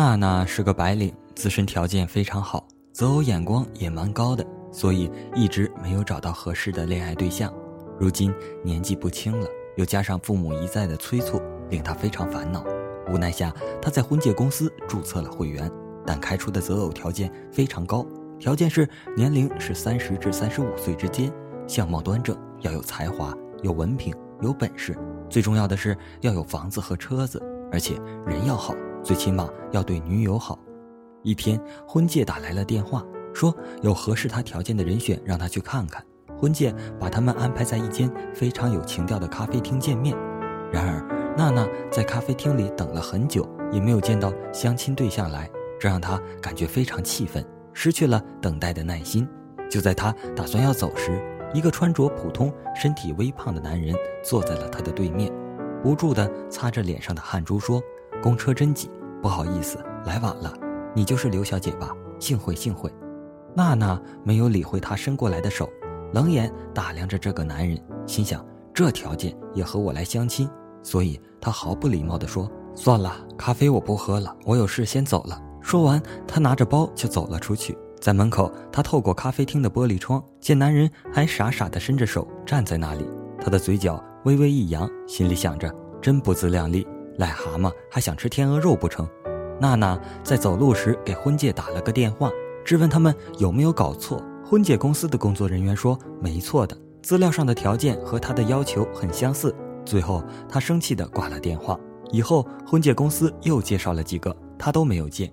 娜娜是个白领，自身条件非常好，择偶眼光也蛮高的，所以一直没有找到合适的恋爱对象。如今年纪不轻了，又加上父母一再的催促，令她非常烦恼。无奈下，她在婚介公司注册了会员，但开出的择偶条件非常高，条件是年龄是三十至三十五岁之间，相貌端正，要有才华、有文凭、有本事，最重要的是要有房子和车子，而且人要好。最起码要对女友好。一天，婚介打来了电话，说有合适他条件的人选，让他去看看。婚介把他们安排在一间非常有情调的咖啡厅见面。然而，娜娜在咖啡厅里等了很久，也没有见到相亲对象来，这让她感觉非常气愤，失去了等待的耐心。就在她打算要走时，一个穿着普通、身体微胖的男人坐在了她的对面，无助地擦着脸上的汗珠说。公车真挤，不好意思，来晚了。你就是刘小姐吧？幸会幸会。娜娜没有理会他伸过来的手，冷眼打量着这个男人，心想这条件也和我来相亲，所以她毫不礼貌地说：“算了，咖啡我不喝了，我有事先走了。”说完，她拿着包就走了出去。在门口，她透过咖啡厅的玻璃窗，见男人还傻傻地伸着手站在那里，她的嘴角微微一扬，心里想着真不自量力。癞蛤蟆还想吃天鹅肉不成？娜娜在走路时给婚介打了个电话，质问他们有没有搞错。婚介公司的工作人员说没错的，资料上的条件和他的要求很相似。最后他生气地挂了电话。以后婚介公司又介绍了几个，他都没有见。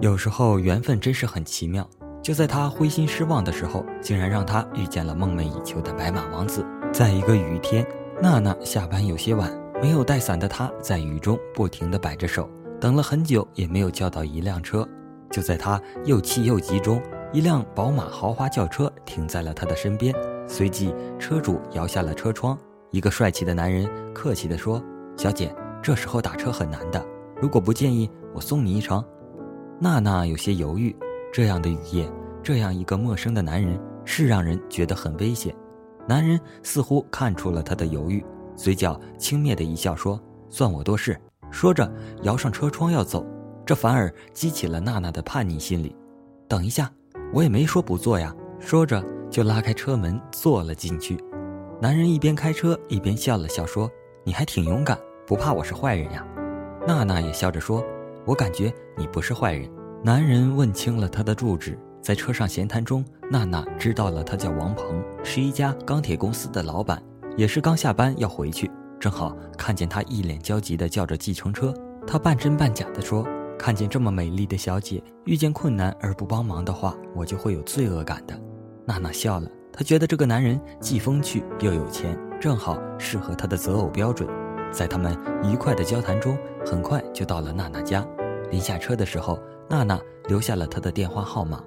有时候缘分真是很奇妙。就在他灰心失望的时候，竟然让他遇见了梦寐以求的白马王子。在一个雨天，娜娜下班有些晚，没有带伞的她在雨中不停地摆着手，等了很久也没有叫到一辆车。就在她又气又急中，一辆宝马豪华轿车停在了她的身边，随即车主摇下了车窗，一个帅气的男人客气地说：“小姐，这时候打车很难的，如果不介意，我送你一程。”娜娜有些犹豫。这样的雨夜，这样一个陌生的男人，是让人觉得很危险。男人似乎看出了她的犹豫，嘴角轻蔑的一笑，说：“算我多事。”说着摇上车窗要走，这反而激起了娜娜的叛逆心理。等一下，我也没说不坐呀。说着就拉开车门坐了进去。男人一边开车一边笑了笑，说：“你还挺勇敢，不怕我是坏人呀？”娜娜也笑着说：“我感觉你不是坏人。”男人问清了他的住址，在车上闲谈中，娜娜知道了他叫王鹏，是一家钢铁公司的老板，也是刚下班要回去，正好看见他一脸焦急地叫着计程车。他半真半假地说：“看见这么美丽的小姐，遇见困难而不帮忙的话，我就会有罪恶感的。”娜娜笑了，她觉得这个男人既风趣又有钱，正好适合她的择偶标准。在他们愉快的交谈中，很快就到了娜娜家。临下车的时候。娜娜留下了他的电话号码。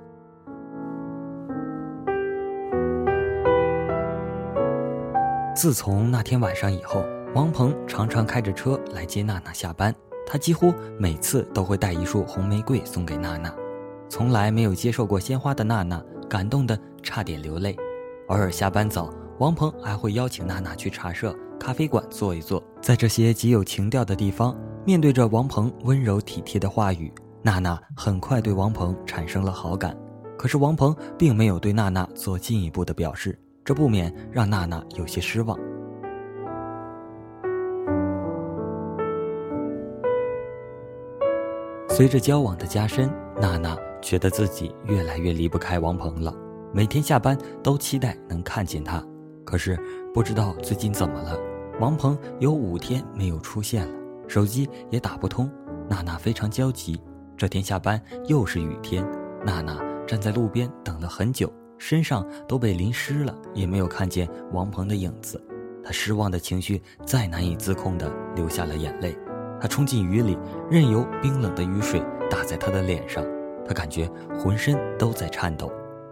自从那天晚上以后，王鹏常常开着车来接娜娜下班。他几乎每次都会带一束红玫瑰送给娜娜。从来没有接受过鲜花的娜娜感动的差点流泪。偶尔下班早，王鹏还会邀请娜娜去茶社、咖啡馆坐一坐。在这些极有情调的地方，面对着王鹏温柔体贴的话语。娜娜很快对王鹏产生了好感，可是王鹏并没有对娜娜做进一步的表示，这不免让娜娜有些失望。随着交往的加深，娜娜觉得自己越来越离不开王鹏了，每天下班都期待能看见他。可是不知道最近怎么了，王鹏有五天没有出现了，手机也打不通，娜娜非常焦急。这天下班又是雨天，娜娜站在路边等了很久，身上都被淋湿了，也没有看见王鹏的影子。她失望的情绪再难以自控的流下了眼泪。她冲进雨里，任由冰冷的雨水打在她的脸上，她感觉浑身都在颤抖。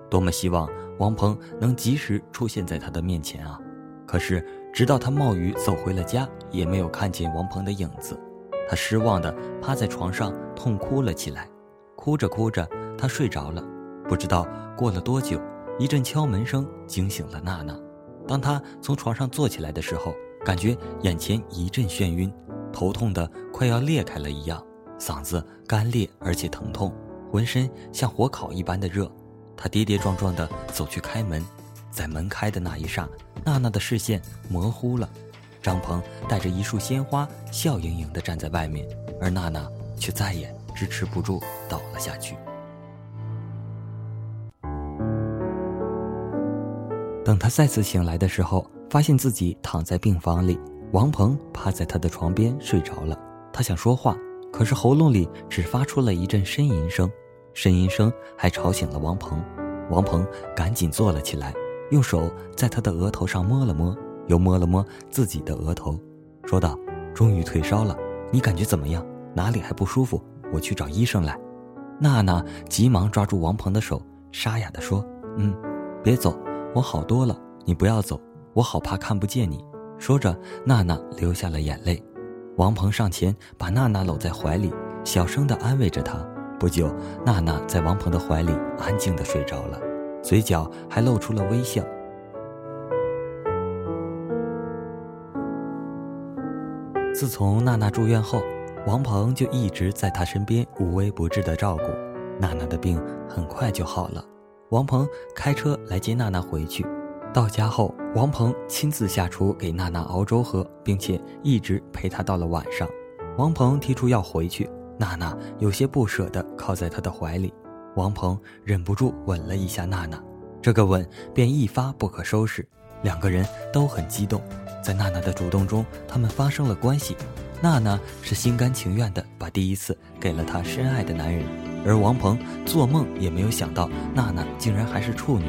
多么希望王鹏能及时出现在她的面前啊！可是直到她冒雨走回了家，也没有看见王鹏的影子。他失望地趴在床上痛哭了起来，哭着哭着，他睡着了。不知道过了多久，一阵敲门声惊醒了娜娜。当他从床上坐起来的时候，感觉眼前一阵眩晕，头痛的快要裂开了一样，嗓子干裂而且疼痛，浑身像火烤一般的热。他跌跌撞撞地走去开门，在门开的那一刹，娜娜的视线模糊了。张鹏带着一束鲜花，笑盈盈地站在外面，而娜娜却再也支持不住，倒了下去。等他再次醒来的时候，发现自己躺在病房里，王鹏趴在他的床边睡着了。他想说话，可是喉咙里只发出了一阵呻吟声，呻吟声还吵醒了王鹏。王鹏赶紧坐了起来，用手在他的额头上摸了摸。又摸了摸自己的额头，说道：“终于退烧了，你感觉怎么样？哪里还不舒服？我去找医生来。”娜娜急忙抓住王鹏的手，沙哑地说：“嗯，别走，我好多了，你不要走，我好怕看不见你。”说着，娜娜流下了眼泪。王鹏上前把娜娜搂在怀里，小声地安慰着她。不久，娜娜在王鹏的怀里安静地睡着了，嘴角还露出了微笑。自从娜娜住院后，王鹏就一直在她身边无微不至的照顾。娜娜的病很快就好了，王鹏开车来接娜娜回去。到家后，王鹏亲自下厨给娜娜熬粥喝，并且一直陪她到了晚上。王鹏提出要回去，娜娜有些不舍地靠在他的怀里。王鹏忍不住吻了一下娜娜，这个吻便一发不可收拾，两个人都很激动。在娜娜的主动中，他们发生了关系。娜娜是心甘情愿的把第一次给了她深爱的男人，而王鹏做梦也没有想到娜娜竟然还是处女。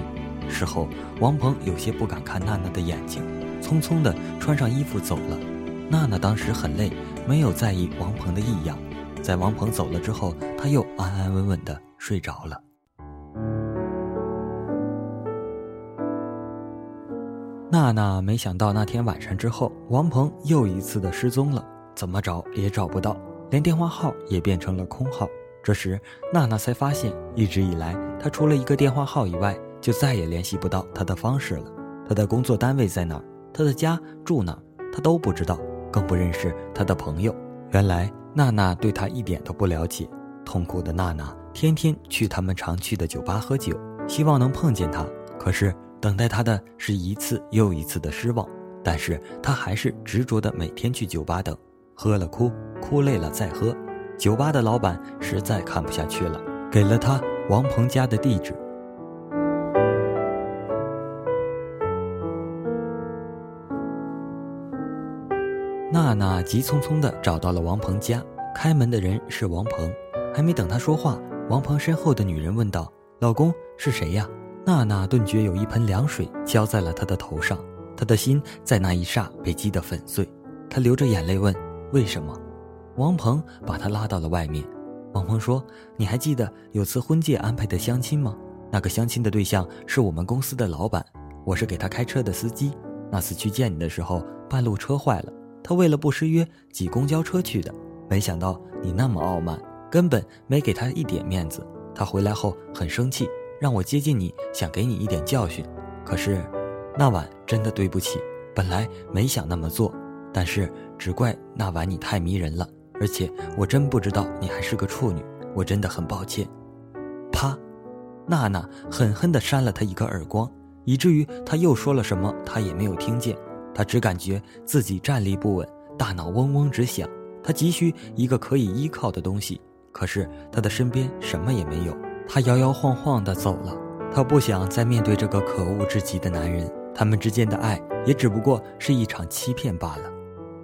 事后，王鹏有些不敢看娜娜的眼睛，匆匆地穿上衣服走了。娜娜当时很累，没有在意王鹏的异样。在王鹏走了之后，她又安安稳稳地睡着了。娜娜没想到那天晚上之后，王鹏又一次的失踪了，怎么找也找不到，连电话号也变成了空号。这时，娜娜才发现，一直以来她除了一个电话号以外，就再也联系不到他的方式了。他的工作单位在哪儿？他的家住哪儿？她都不知道，更不认识他的朋友。原来，娜娜对他一点都不了解。痛苦的娜娜天天去他们常去的酒吧喝酒，希望能碰见他，可是。等待他的是一次又一次的失望，但是他还是执着的每天去酒吧等，喝了哭，哭累了再喝。酒吧的老板实在看不下去了，给了他王鹏家的地址。娜娜急匆匆的找到了王鹏家，开门的人是王鹏，还没等他说话，王鹏身后的女人问道：“老公是谁呀？”娜娜顿觉有一盆凉水浇在了他的头上，他的心在那一刹被击得粉碎。他流着眼泪问：“为什么？”王鹏把他拉到了外面。王鹏说：“你还记得有次婚介安排的相亲吗？那个相亲的对象是我们公司的老板，我是给他开车的司机。那次去见你的时候，半路车坏了，他为了不失约挤公交车去的。没想到你那么傲慢，根本没给他一点面子。他回来后很生气。”让我接近你，想给你一点教训，可是那晚真的对不起，本来没想那么做，但是只怪那晚你太迷人了，而且我真不知道你还是个处女，我真的很抱歉。啪，娜娜狠狠地扇了他一个耳光，以至于他又说了什么他也没有听见，他只感觉自己站立不稳，大脑嗡嗡直响，他急需一个可以依靠的东西，可是他的身边什么也没有。她摇摇晃晃地走了，她不想再面对这个可恶至极的男人。他们之间的爱也只不过是一场欺骗罢了。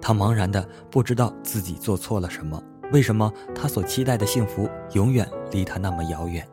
他茫然的不知道自己做错了什么，为什么他所期待的幸福永远离他那么遥远？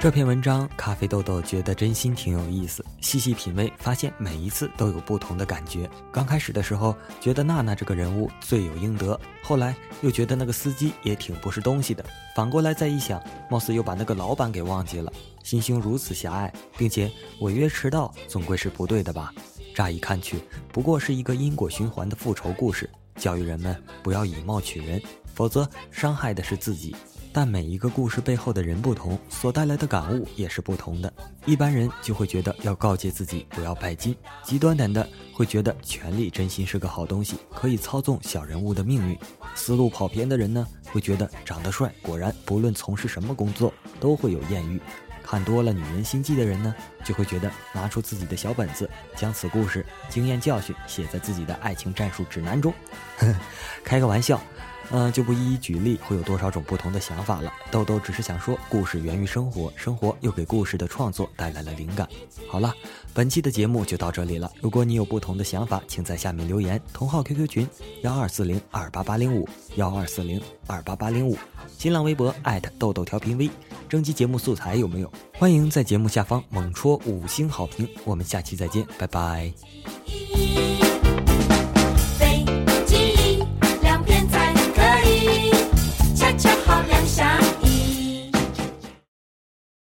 这篇文章，咖啡豆豆觉得真心挺有意思。细细品味，发现每一次都有不同的感觉。刚开始的时候，觉得娜娜这个人物罪有应得；后来又觉得那个司机也挺不是东西的。反过来再一想，貌似又把那个老板给忘记了。心胸如此狭隘，并且违约迟到，总归是不对的吧？乍一看去，不过是一个因果循环的复仇故事，教育人们不要以貌取人。否则伤害的是自己。但每一个故事背后的人不同，所带来的感悟也是不同的。一般人就会觉得要告诫自己不要拜金，极端点的会觉得权力真心是个好东西，可以操纵小人物的命运。思路跑偏的人呢，会觉得长得帅果然不论从事什么工作都会有艳遇。看多了女人心计的人呢，就会觉得拿出自己的小本子，将此故事经验教训写在自己的爱情战术指南中。开个玩笑。嗯，就不一一举例，会有多少种不同的想法了。豆豆只是想说，故事源于生活，生活又给故事的创作带来了灵感。好了，本期的节目就到这里了。如果你有不同的想法，请在下面留言。同号 QQ 群：幺二四零二八八零五幺二四零二八八零五，新浪微博艾特豆豆调频 V。征集节目素材有没有？欢迎在节目下方猛戳五星好评。我们下期再见，拜拜。